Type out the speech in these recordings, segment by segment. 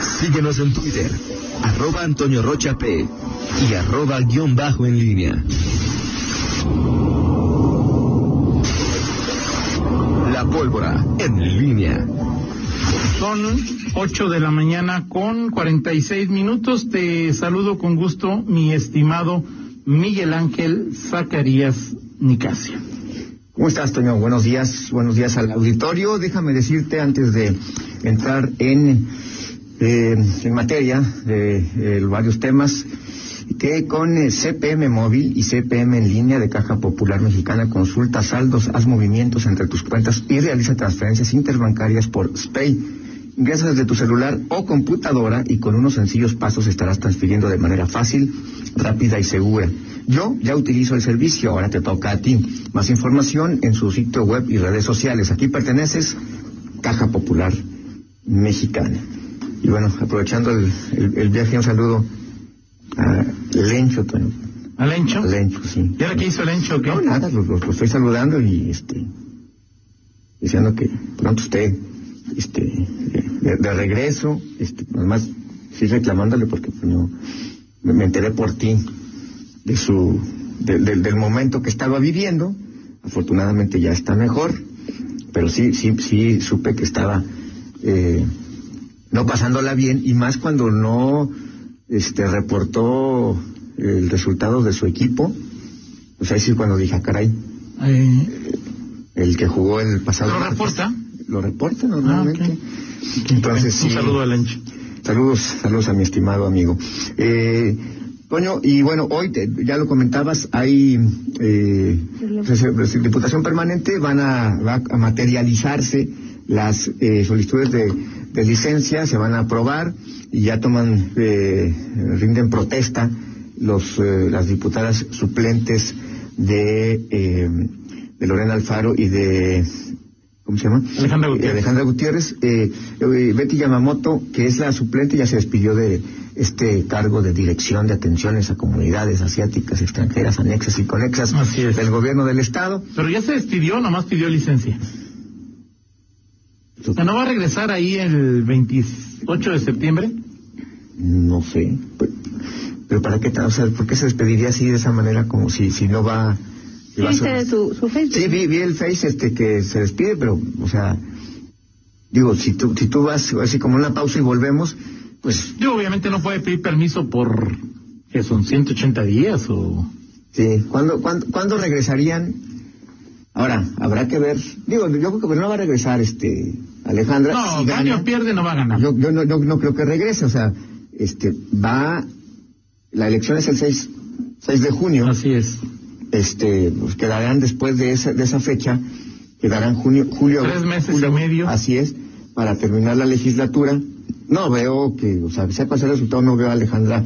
Síguenos en Twitter, arroba Antonio Rocha P y arroba guion bajo en línea. La pólvora en línea. Son 8 de la mañana con 46 minutos. Te saludo con gusto, mi estimado Miguel Ángel Zacarías Nicasio. ¿Cómo estás, Toño? Buenos días, buenos días al auditorio. Déjame decirte antes de entrar en, eh, en materia de varios temas que con eh, CPM móvil y CPM en línea de Caja Popular Mexicana consulta saldos, haz movimientos entre tus cuentas y realiza transferencias interbancarias por SPAY. Ingresa desde tu celular o computadora y con unos sencillos pasos estarás transfiriendo de manera fácil, rápida y segura. Yo ya utilizo el servicio, ahora te toca a ti. Más información en su sitio web y redes sociales. Aquí perteneces Caja Popular Mexicana. Y bueno, aprovechando el, el, el viaje, un saludo a Lencho, Toño. ¿A Lencho? A Lencho, sí. ¿Y ahora qué hizo Lencho? qué? No, nada, lo, lo- lo estoy saludando y este diciendo que pronto usted este de, de regreso, este además sí reclamándole porque pues, no me, enteré por ti de su de- del- del momento que estaba viviendo. Afortunadamente ya está mejor, pero sí sí sí supe que estaba eh, no pasándola bien y más cuando no este reportó el resultado de su equipo. Pues ahí sí cuando dije, ah, caray, Eh, el que jugó el pasado. ¿Lo martes. reporta? Lo reporta normalmente. Ah, ok. Entonces sí. Un saludo a Lencho. Saludos, saludos a mi estimado amigo. Eh, Toño, y bueno, hoy te- ya lo comentabas, hay eh, pues, eh, Diputación Permanente, van a, va a materializarse las eh, solicitudes de, de licencia, se van a aprobar y ya toman, eh, rinden protesta los eh, las diputadas suplentes de, eh, de Lorena Alfaro y de ¿cómo se llama? Alejandra Eh, Gutiérrez. Alejandra Gutiérrez. Eh, eh, Betty Yamamoto, que es la suplente, ya se despidió de este cargo de dirección de atenciones a comunidades asiáticas, extranjeras, anexas y conexas Así es. del gobierno del Estado. Pero ya se despidió, nomás pidió licencia. O sea, ¿No va a regresar ahí el 28 de septiembre? No sé. Pero, pero ¿para qué? O sea, ¿por qué se despediría así de esa manera como si, si no va... si va a ser- ¿Viste su, su Facebook? Sí, vi, vi el Face este que se despide, pero, o sea, digo, si tú, si tú vas así como una pausa y volvemos, pues Yo obviamente no puede pedir permiso por, que son 180 días o... Sí, ¿cuándo, cuándo, cuándo regresarían? Ahora, habrá que ver. Digo, yo creo que no va a regresar este Alejandra. No, si gana. pierde no va a ganar. Yo, yo no, yo no creo que regrese, o sea, este, va, la elección es el 6, 6 de junio, Así es. este, pues quedarán después de esa, de esa fecha, quedarán junio, julio. Tres meses julio, y medio. Así es, para terminar la legislatura. No veo que, o sea, sea el resultado, no veo a Alejandra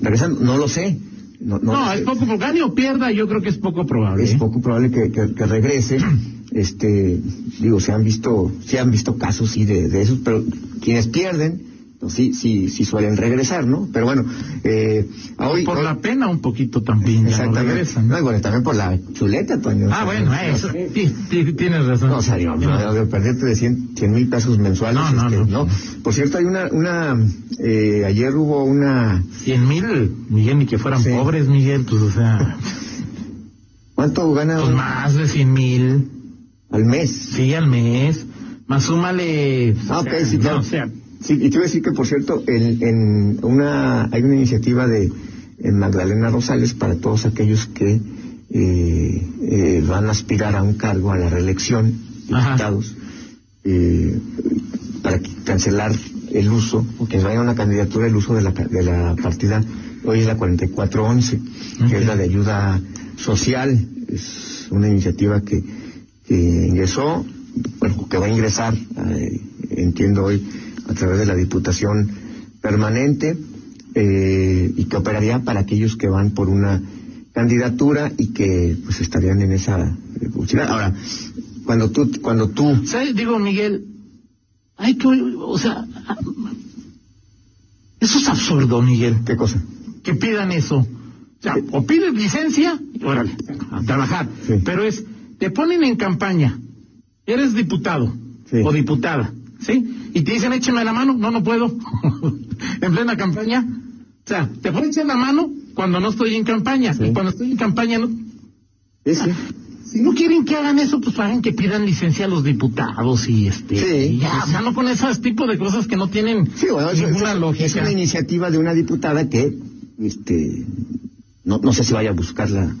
regresando, no lo sé. No, no No, es poco, gane o pierda, yo creo que es poco probable. Es ¿eh? poco probable que, que- que regrese. Este, digo, se han visto, se han visto casos sí de, de esos, pero quienes pierden, pues sí, sí, sí suelen regresar, ¿no? Pero bueno, eh, hoy, por hoy- la pena un poquito también, ya no exactamente. regresan. No, y bueno, también por la chuleta, Toño. Ah, O sea, bueno, no, eso, sí, tienes razón. No, o sea, digo, no, de perderte de 100 mil pesos mensuales. No, no, este, no. Por cierto, hay una, una, eh, ayer hubo una, Cien mil, Miguel, ni que fueran Sí. pobres, Miguel, pues o sea, ¿cuánto gana pues más de cien mil, al mes? sí, al mes, más súmale. Ah, o ok, sea, sí, claro. no, o sea, Sí, y te iba a decir que, por cierto, en, en una, hay una iniciativa de en Magdalena Rosales para todos aquellos que eh, eh, van a aspirar a un cargo a la reelección, diputados, eh, para que- cancelar el uso, o que vaya una candidatura el uso de la, de la partida, hoy es la 4411, que Ok. es la de ayuda social, es una iniciativa que, que ingresó, bueno, que va a ingresar, eh, entiendo hoy, a través de la Diputación Permanente, eh, y que operaría para aquellos que van por una candidatura y que pues estarían en esa eh, posibilidad. Ahora, cuando tú, cuando tú, ¿sabes? Digo, Miguel, hay que, o sea, eso es absurdo, Miguel, ¿qué cosa? que pidan eso. O sea, o pides licencia, órale, a trabajar. Sí. Pero es, te ponen en campaña, eres diputado Sí. o diputada, ¿sí? y te dicen écheme la mano, no, no puedo, en plena campaña. O sea, te puedo echar la mano cuando no estoy en campaña, y cuando estoy en campaña no. Si no quieren que hagan eso, pues hagan que pidan licencia a los diputados y este. Sí, ya, o sea, no con ese tipo de cosas que no tienen Sí, bueno, ninguna es, lógica. es una iniciativa de una diputada que, este, no, no sé si vaya a buscar la,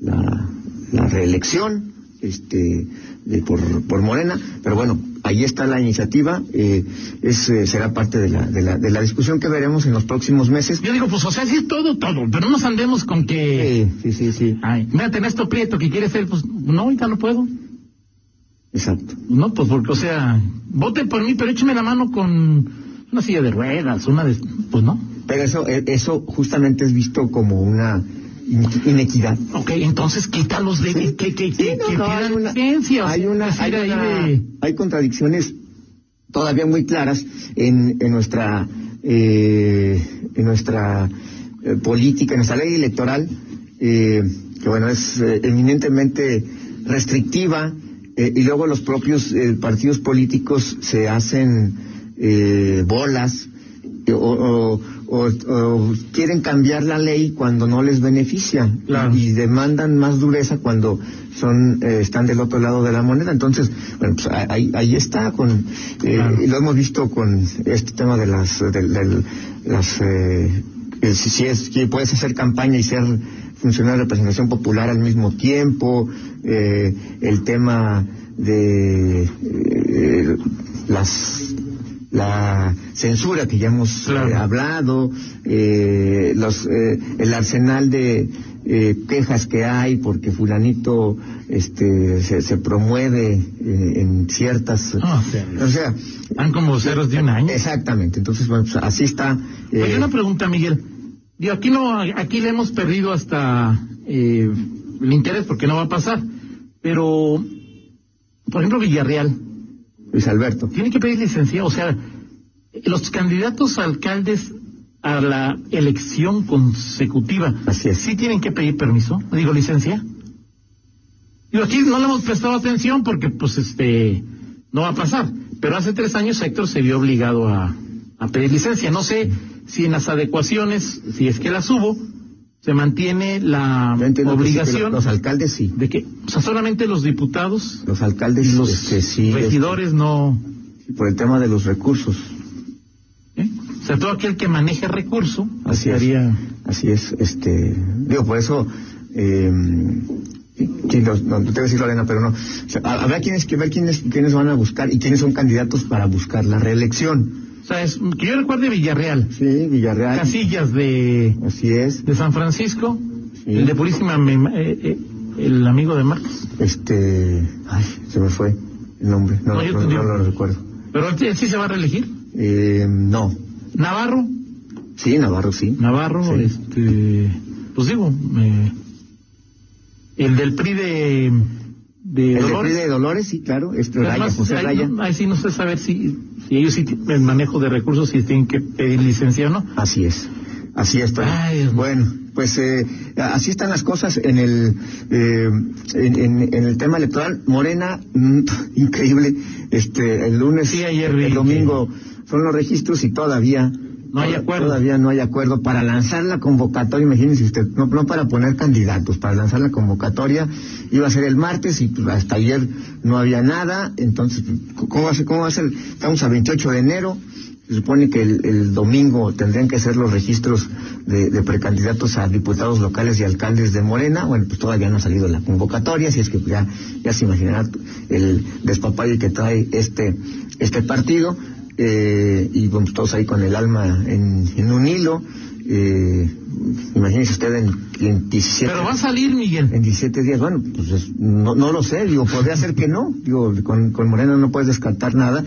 la, la reelección, este, de, por, por Morena, pero bueno, ahí está la iniciativa, eh, es, eh, será parte de la, de la, de la discusión que veremos en los próximos meses. Yo digo, pues, o sea, sí es todo, todo, pero no nos andemos con que. Sí, sí, sí, sí, Ay, mira, tenés esto prieto que quiere ser, pues, no, ahorita no puedo. exacto. No, pues porque, o sea, voten por mí, pero écheme la mano con una silla de ruedas, una de... Pues no. Pero eso, eh, eso justamente es visto como una inequidad. Ok, entonces quítalos de... que, que, que, Sí, no, que no, pidan hay una- hay una, hay, ahí una- de- hay contradicciones todavía muy claras en, en nuestra eh, en nuestra eh, política, en nuestra ley electoral, eh, que bueno es eh, eminentemente restrictiva y luego los propios partidos políticos se hacen bolas o, o- o- o quieren cambiar la ley cuando no les beneficia Claro. y demandan más dureza cuando son eh, están del otro lado de la moneda entonces bueno pues ahí, ahí está con eh, Claro. y lo hemos visto con este tema de las del- las eh, si, si es que puedes hacer campaña y ser funcionario de representación popular al mismo tiempo eh, el tema de eh, las la censura que ya hemos Claro. eh, hablado, eh, los, eh, el arsenal de eh, quejas que hay porque fulanito este, se, se promueve en ciertas... Ah, o sea, Van como ceros de un año. exactamente, entonces bueno, pues, así está. Oye, una pregunta, Miguel. Digo, aquí no, aquí le hemos perdido hasta eh, el interés porque no va a pasar. Pero, por ejemplo, Villarreal, Luis Alberto. tiene que pedir licencia. O sea, los candidatos a alcaldes a la elección consecutiva, Así es. ¿sí tienen que pedir permiso? Digo, licencia. Digo, aquí no le hemos prestado atención porque, pues, este, no va a pasar. Pero hace tres años Héctor se vio obligado a, a pedir licencia. No sé si en las adecuaciones, si es que las hubo, se mantiene la entiendo que obligación los alcaldes sí. de que, o sea, solamente los diputados Los alcaldes y los este, sí, regidores no, este, por el tema de los recursos. ¿eh? O sea, todo aquel que maneje recurso, Así es. haría... Así es, este, digo, por eso, eh, sí, no, no, te voy a decir Lorena, pero no, o sea, ha- habrá quienes que ver quiénes, quiénes van a buscar y quiénes son candidatos para buscar la reelección. Es, que yo recuerde Villarreal, Sí, Villarreal. Casillas de, Así es, de San Francisco, Sí. el de Purísima, me- eh, eh, el amigo de Marcos. este, ay, se me fue el nombre, no, yo no, lo recuerdo. Pero él, sí se va a reelegir. Eh, no, Navarro, sí, Navarro sí. Navarro, Sí. este, pues digo, el del PRI de, de El Dolores. De Dolores, sí, claro, Pero Raya, además, José ahí, Raya. no- ahí sí no sé saber si, si ellos sí tienen el manejo de recursos, si tienen que pedir licencia o no. Así es, así es. Ay, bueno, pues eh, así están las cosas en el eh, en, en- en el tema electoral. Morena, mm, increíble. Este, el lunes, Sí, ayer el domingo son los registros y todavía No hay acuerdo. Todavía no hay acuerdo para lanzar la convocatoria. Imagínense usted, no, no para poner candidatos, para lanzar la convocatoria iba a ser el martes y pues, hasta ayer no había nada. Entonces, ¿cómo va a ser? ¿Cómo va a ser? Estamos a 28 de enero. Se supone que el, el domingo tendrían que ser los registros de, de precandidatos a diputados locales y alcaldes de Morena. Bueno, pues todavía no ha salido la convocatoria, así es que ya, ya se imaginará el despapalle que trae este, este partido. Eh, y vamos todos ahí con el alma en, en un hilo. Eh, imagínese usted en, en 17 Pero va a salir, Miguel. en 17 días, bueno, pues es- no, no lo sé, digo, podría ser que no, digo, con, con Morena no puedes descartar nada,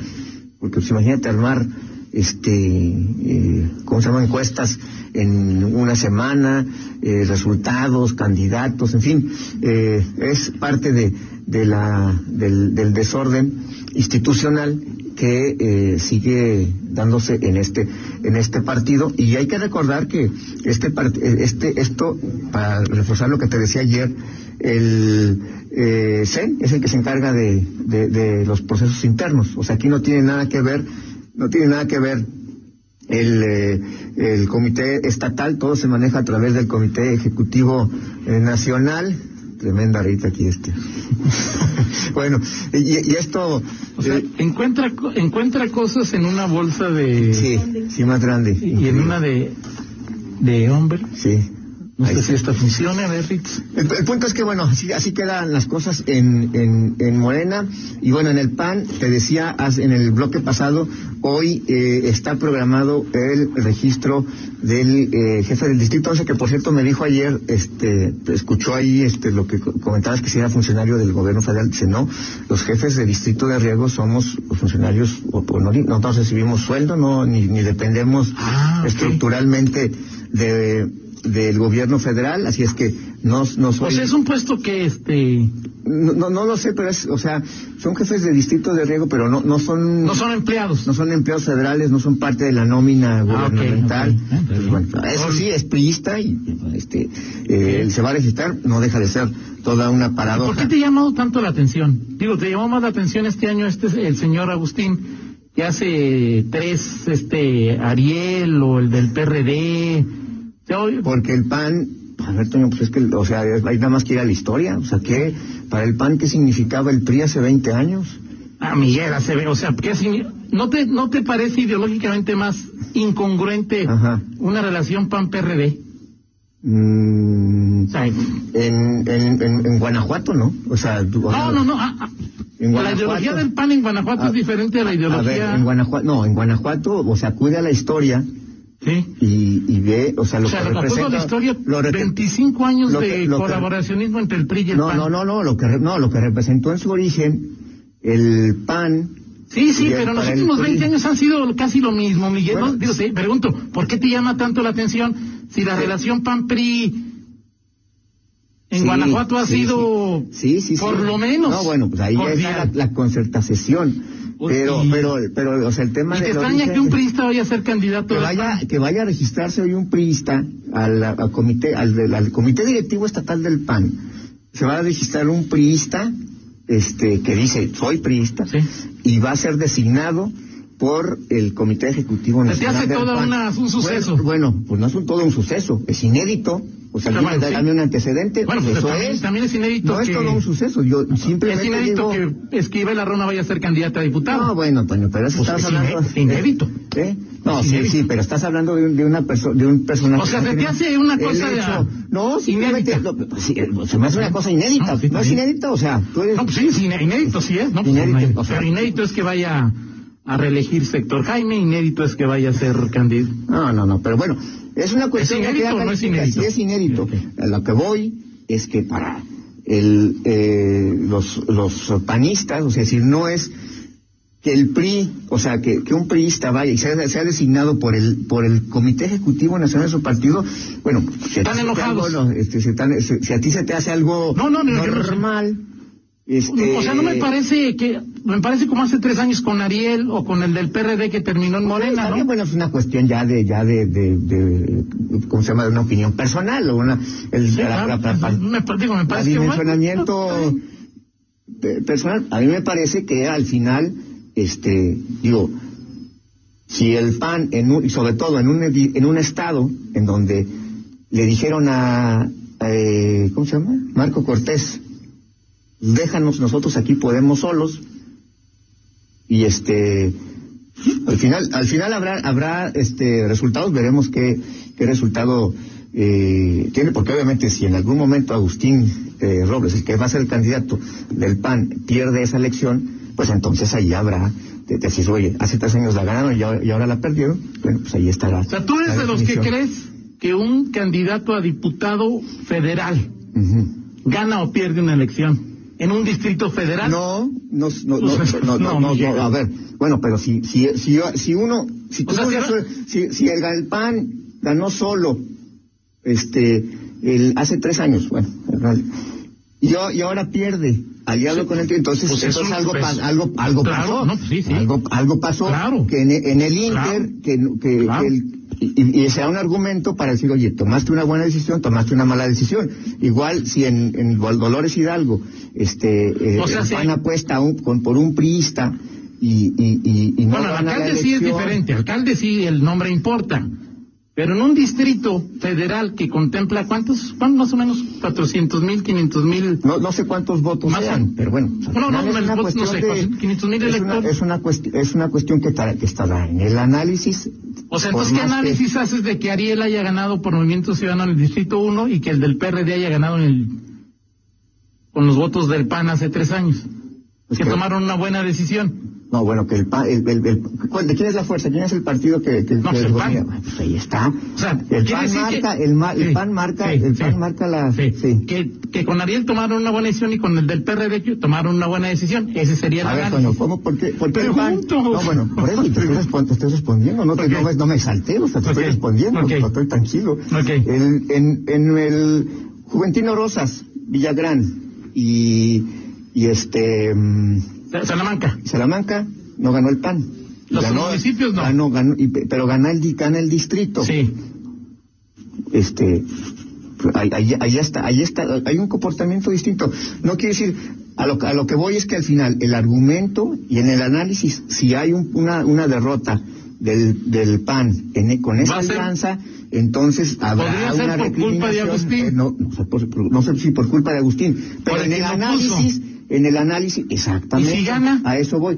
porque pues imagínate armar, este, eh, ¿cómo se llama? Encuestas en una semana, eh, resultados, candidatos, en fin, eh, es parte de, de la, del, del desorden institucional que eh, sigue dándose en este en este partido y hay que recordar que este part- este esto para reforzar lo que te decía ayer el eh, CEN es el que se encarga de, de, de los procesos internos o sea aquí no tiene nada que ver no tiene nada que ver el, eh, el comité estatal, todo se maneja a través del comité ejecutivo eh, nacional. Tremenda rita aquí este. bueno, y, y esto... O sea, eh, encuentra, encuentra cosas en una bolsa de... sí, sí, más grande. Y en una de... De hombre. Sí. No Ahí sé si esta funcione, a ver, Ritz. El, el punto es que, bueno, así, así quedan las cosas en, en, en Morena. Y bueno, en el PAN, te decía en el bloque pasado, hoy eh, está programado el registro del eh, jefe del distrito 11, que por cierto me dijo ayer, este, escuchó ahí este, lo que co- comentabas que si era funcionario del gobierno federal. Dice, no, los jefes de distrito de riego somos funcionarios, o, o no, nosotros recibimos sueldo, no, ni, ni dependemos Ah, estructuralmente de del gobierno federal, así es que no, no soy... O sea, es un puesto que, este... no, no, no lo sé, pero es, o sea, son jefes de distrito de riego, pero no, no son... No son empleados. no son empleados federales, no son parte de la nómina Ah, gubernamental. Ah, Pues, bueno, eso sí, es priista y este, eh, se va a registrar, no deja de ser toda una ¿Por paradoja. qué te ha llamado tanto la atención? Digo, te llamó más la atención este año este el señor Agustín, que hace tres, este, Ariel o el del PRD. O sea, hoy- Porque el PAN, a ver, Toño, pues es que, o sea, hay nada más que ir a la historia. O sea, ¿qué? Para el PAN, ¿qué significaba el PRI hace 20 años? Ah, Miguel Acevedo, o sea, ¿qué ¿no te, ¿no te parece ideológicamente más incongruente Ajá. una relación PAN-PRD? Mm, en, en, en, en Guanajuato, ¿no? O sea, tú- no, no, no. ah, ah, En la ideología del PAN en Guanajuato Ah, es diferente a la A ver, ideología. en Guanajuato, no, en Guanajuato, o sea, acude a la historia sí. y, o sea, lo o sea, que representa. la historia, lo re- 25 años lo de que- colaboracionismo entre el PRI y el no, PAN. no, no, no, lo que, no, lo que representó en su origen el PAN. Sí, sí, pero los últimos PRI. 20 años han sido casi lo mismo, Miguel. Bueno, ¿no? Digo, te pregunto, ¿por qué te llama tanto la atención si la relación PAN-PRI en Sí, Guanajuato ha sido Sí, sí, sí. por lo menos No, bueno, pues ahí cordial? está la, la concertación. Pero, pero, pero, o sea, el tema ¿Y te del extraña origen- que un priista vaya a ser candidato que al vaya PAN? que vaya a registrarse hoy un priista al, al comité al, del- al comité directivo estatal del PAN se va a registrar un priista este que dice soy priista Sí. y va a ser designado por el comité ejecutivo Se te nacional hace del toda PAN. una- un suceso. bueno, bueno, pues no es un, todo un suceso es inédito o sea Pero dime, bueno, sí. un antecedente Bueno, pues eso también, es también es inédito no que... es todo un suceso yo Es simplemente inédito digo que Esquivel Arrona vaya a ser candidata a diputado. no, bueno, Toño, pero eso Pues estás es hablando... iné- inédito. ¿Eh? No, Es sí, inédito. sí, pero estás hablando de un, de una persona, de un personaje... O sea, se te hace una cosa hecho- No, simplemente... inédita. no, pues sí, se me hace una cosa inédita. No, sí, ¿No es inédita? O sea, tú eres... No, pues sí, es iné- inédito, sí es, ¿no? Pues Inédito, inédito. o sea- Pero inédito es que vaya a reelegir sector Jaime, inédito es que vaya a ser candidato. No, no, no, pero bueno, es una cuestión ¿Es que inédito queda o no es inédito? Sí es inédito. A lo que voy es que para el, eh, los, los panistas, o sea, es decir, no es que el PRI, o sea, que, que un priista vaya y sea, sea designado por el por el Comité Ejecutivo Nacional de su partido, bueno, si a ti Están enojados. algo, no, este, se- si a ti se te hace algo No, no, normal, este, O sea, no me parece que, me parece como hace tres años con Ariel o con el del PRD que terminó en Morena, ¿no? bueno, es una cuestión ya de, ya de, de, de, ¿cómo se llama? De una opinión personal o una, el, Sí, la- la- la- la- me, digo, me parece que bueno, dimensionamiento pe- personal. A mí me parece que al final, este, digo, si el PAN, en un, y sobre todo en un, en un estado en donde le dijeron a, eh, ¿cómo se llama? Marco Cortés, déjanos, nosotros aquí podemos solos, y este, al final, al final habrá, habrá este resultados, veremos qué, qué resultado eh, tiene, porque obviamente si en algún momento Agustín eh, Robles, el que va a ser el candidato del PAN, pierde esa elección, pues entonces ahí habrá, de de decir, oye, hace tres años la ganaron y ahora, y ahora la perdieron, bueno, pues ahí estará. O sea, tú eres de los que crees que un candidato a diputado federal gana o pierde una elección en un distrito federal. No, no, no, no, no, no, a ver, bueno, pero si, si, si, si uno, si, tú sea, no si si, si el Galpán ganó solo, este, el, hace tres años, bueno, y, y ahora pierde, aliado Sí. con el entonces, Pues es entonces algo, pues, algo, algo claro, pasó, pues sí, sí. algo, algo pasó, Claro. que en, en el Inter, Claro. que, que, que el- y, y sea un argumento para decir, oye, tomaste una buena decisión, tomaste una mala decisión. Igual si en, en Dolores Hidalgo, este, eh, O sea, el sí. Apuesta un- con- por un priista y, y, no Bueno, la alcalde sí es diferente. Alcalde sí, el nombre importa. Pero en un distrito federal que contempla, ¿cuántos? ¿Cuántos más o menos? 400 mil, 500 mil. No, no sé cuántos votos Más sean, o- pero bueno. al No, no, no, es una no sé, de- 500,000 es una-. Es una, cuesti- es una cuestión que, está- que estará en el análisis. O sea, entonces, ¿qué que- análisis haces de que Ariel haya ganado por Movimiento Ciudadano en el Distrito 1 y que el del PRD haya ganado en el, con los votos del PAN hace tres años? Pues que que- tomaron una buena decisión. No, bueno, que el, el, el- el- ¿cuál- ¿de quién es la fuerza? ¿Quién es el partido que, que, No, que pues el PAN. Pues ahí está. O sea, el PAN marca, que- el, ma- el Sí, PAN marca, sí, el sí. PAN marca la. Que, que con Ariel tomaron una buena decisión y con el del PRD tomaron una buena decisión. Ese sería el A ver. Toño, ¿cómo? ¿Por qué, por qué el PAN? No, bueno, por eso te estoy, respon- te estoy respondiendo, no, te, Ok. no, me- no me exalté, o sea, te estoy respondiendo, estoy tranquilo. El, en, en el Juventino Rosas, Villagrán y, y este mm, Salamanca. Salamanca, no ganó el PAN. Los municipios no. Ganó, ganó, pero gana el, gana el distrito. Sí. este ahí, ahí, ahí está, ahí está, hay un comportamiento distinto. No quiere decir, a lo, a lo que voy es que al final el argumento y en el análisis, si hay un- una, una derrota del, del PAN en- con esa alianza, entonces habrá Podría ser una por culpa de recriminación, Agustín. eh, no, no, sé por- por- no sé si por culpa de Agustín, pero en el análisis, en el análisis, exactamente. ¿Y si gana? A eso voy.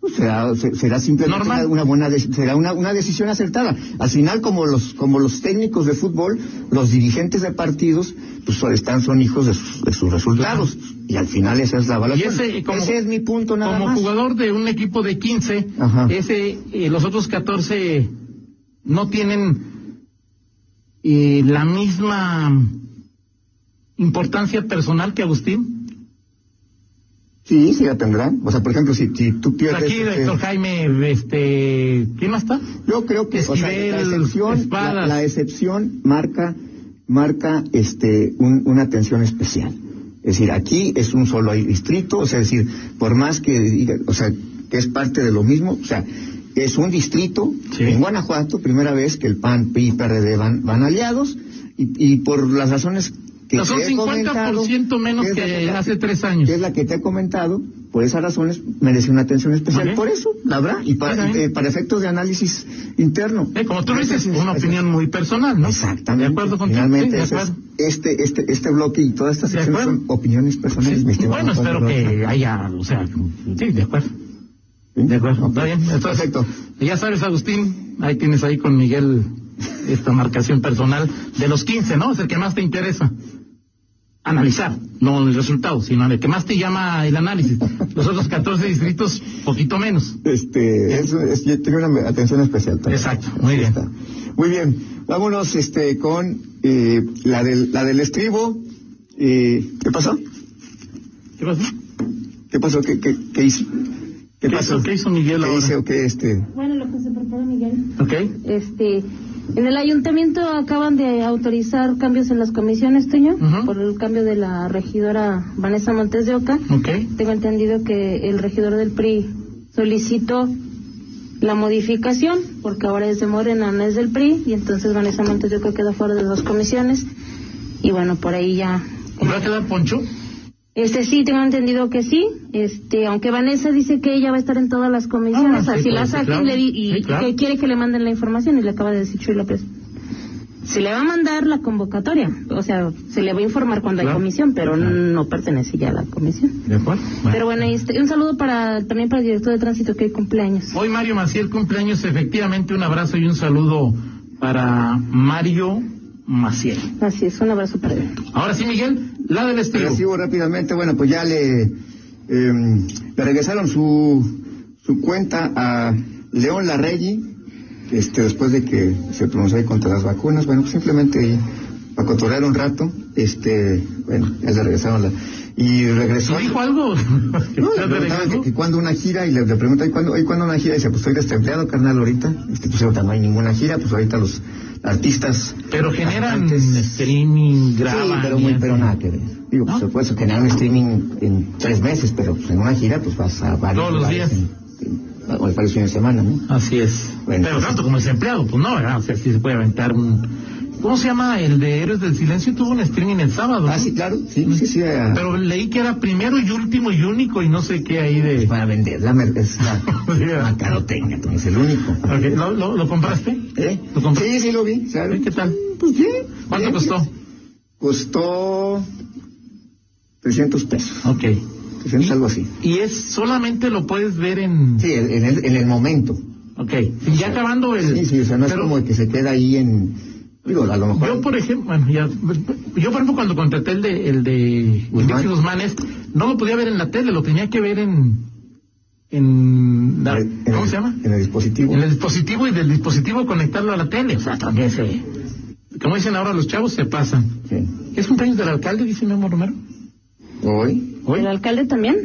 Pues será, se- será simplemente Normal. una, buena será una, una decisión acertada. Al final, como los como los técnicos de fútbol, los dirigentes de partidos, pues están son hijos de sus, de sus resultados. Y al final esa es la evaluación. ese, como, es mi punto nada como más. jugador de un equipo de 15, Ajá. ese, eh, los otros 14 no tienen eh, la misma importancia personal que Agustín. Sí, sí la tendrán. O sea, por ejemplo, si, si tú pierdes... Aquí, este, doctor Jaime, este, ¿quién más está? Yo creo que o sea, la excepción, la, Espadas. la excepción marca, marca este un- una atención especial. Es decir, aquí es un solo distrito, o sea, es decir, por más que diga, o sea, que es parte de lo mismo, o sea, es un distrito Sí. en Guanajuato, primera vez que el PAN, PRI y PRD van, van aliados, y, y por las razones que son te he 50% comentado, menos es la que hace tres años. que es la que te he comentado, por esas razones merece una atención especial. Por eso, la habrá, y para, eh, para efectos de análisis interno. Eh, como tú lo dices, una opinión muy personal, ¿no? Exactamente. De acuerdo contigo. Finalmente, sí, es- este, este, este bloque y todas estas secciones son opiniones personales. Sí, bueno, espero que haya, o sea, sí, de acuerdo. ¿Sí? De acuerdo, está bien. Entonces, Perfecto. Ya sabes, Agustín, ahí tienes ahí con Miguel esta marcación personal de los 15, ¿no? Es el que más te interesa analizar, no el resultado, sino el que más te llama el análisis. Los otros 14 distritos, poquito menos. Este, eso es, yo tengo una atención especial. también. Exacto, muy bien. está. Muy bien. Vámonos, este, con eh, la del, la del estribo. Eh, ¿Qué pasó? ¿Qué pasó? ¿Qué pasó? ¿Qué, qué, qué hizo? ¿Qué, ¿Qué pasó? hizo- qué hizo Miguel ¿Qué ahora? hice o qué este? Bueno, lo que se prepara Miguel. ¿Ok? Este, en el ayuntamiento acaban de autorizar cambios en las comisiones, Toño, por el cambio de la regidora Vanessa Montes de Oca. Tengo entendido que el regidor del PRI solicitó la modificación, porque ahora es de Morena, no es del PRI, y entonces Vanessa Montes de Oca queda fuera de dos comisiones. Y bueno, por ahí ya. ¿Va a quedar Poncho? Este sí, tengo entendido que sí. Este, aunque Vanessa dice que ella va a estar en todas las comisiones, Ah, sí, así la pues, sí, saquen claro. le di- y Sí, claro. que quiere que le manden la información y le acaba de decir Chuy López. Se le va a mandar la convocatoria, o sea, se le va a informar cuando Claro. hay comisión, pero Claro. no pertenece ya a la comisión. ¿De acuerdo? Pero bueno, y este, un saludo para también para el director de tránsito que hoy cumpleaños. Hoy Mario Maciel cumpleaños, efectivamente un abrazo y un saludo para Mario Maciel. Así es, un abrazo para él. Ahora sí, Miguel, la del. Recibo rápidamente, bueno, pues ya le, em, le regresaron su, su cuenta a León Larregui, este, después de que se pronunció ahí contra las vacunas, bueno, pues simplemente ahí, para cotorrear un rato, este, bueno, ya le regresaron la, y regresó. ¿No dijo algo? ¿Que No, le preguntaban que, que cuando una gira y le, le pregunta ¿y cuándo, ¿y cuándo una gira? Y dice, pues estoy desempleado, carnal, ahorita. Este, pues ahorita no hay ninguna gira, pues ahorita los artistas... Pero generan cantantes- streaming, graban. Sí, pero, muy, pero nada que ver. Digo, ¿No? pues, se puede generar un streaming en tres meses, pero pues, en una gira pues vas a varios Todos los días. En, en- varios fines de semana, ¿no? Así es. Bueno, pero pues, tanto como desempleado, pues no, ¿verdad? O sea, sí se puede aventar un ¿Cómo se llama? El de Héroes del Silencio tuvo un streaming el sábado. Ah, ¿no? sí, claro, sí, sí, sí. Pero leí que era primero y último y único y no sé qué ahí de... para vender la, mer- es la Sí, mercadotecnia, entonces, el único. Ok, ¿Lo, lo, lo compraste? ¿Eh? ¿Lo compraste? Sí, sí lo vi, ¿sabes? ¿Qué tal? Pues bien. ¿Cuánto bien, costó? bien. Costó 300 pesos. Ok. 300 algo así. Y es solamente lo puedes ver en... Sí, en el, en el momento. Ok. Y ya acabando el... Sí, sí, o sea, no es pero como que se queda ahí en... Digo, a lo mejor... Yo, por ejemplo, bueno, ya... Yo, por ejemplo, cuando contraté el de... El de Guzmán. No lo podía ver en la tele, lo tenía que ver en... En... la- el- ¿Cómo se llama? En el dispositivo. En el dispositivo y del dispositivo conectarlo a la tele. O sea, también se... Como dicen ahora los chavos, se pasan. Sí. ¿Es cumpleaños del alcalde, dice Memo Romero? Hoy, ¿Hoy? ¿El alcalde también?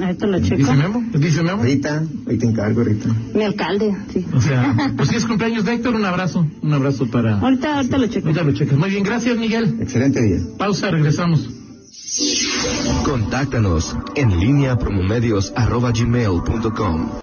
Ahorita lo checo. ¿Dice Memo? ¿Dice Memo? Rita, ahí te encargo, Rita. Mi alcalde, sí. O sea, pues si es cumpleaños de Héctor, un abrazo. Un abrazo para... Ahorita, ahorita lo checo. Ahorita lo checas. Muy bien, gracias Miguel. Excelente día. Pausa, regresamos. Contáctanos en línea promomedios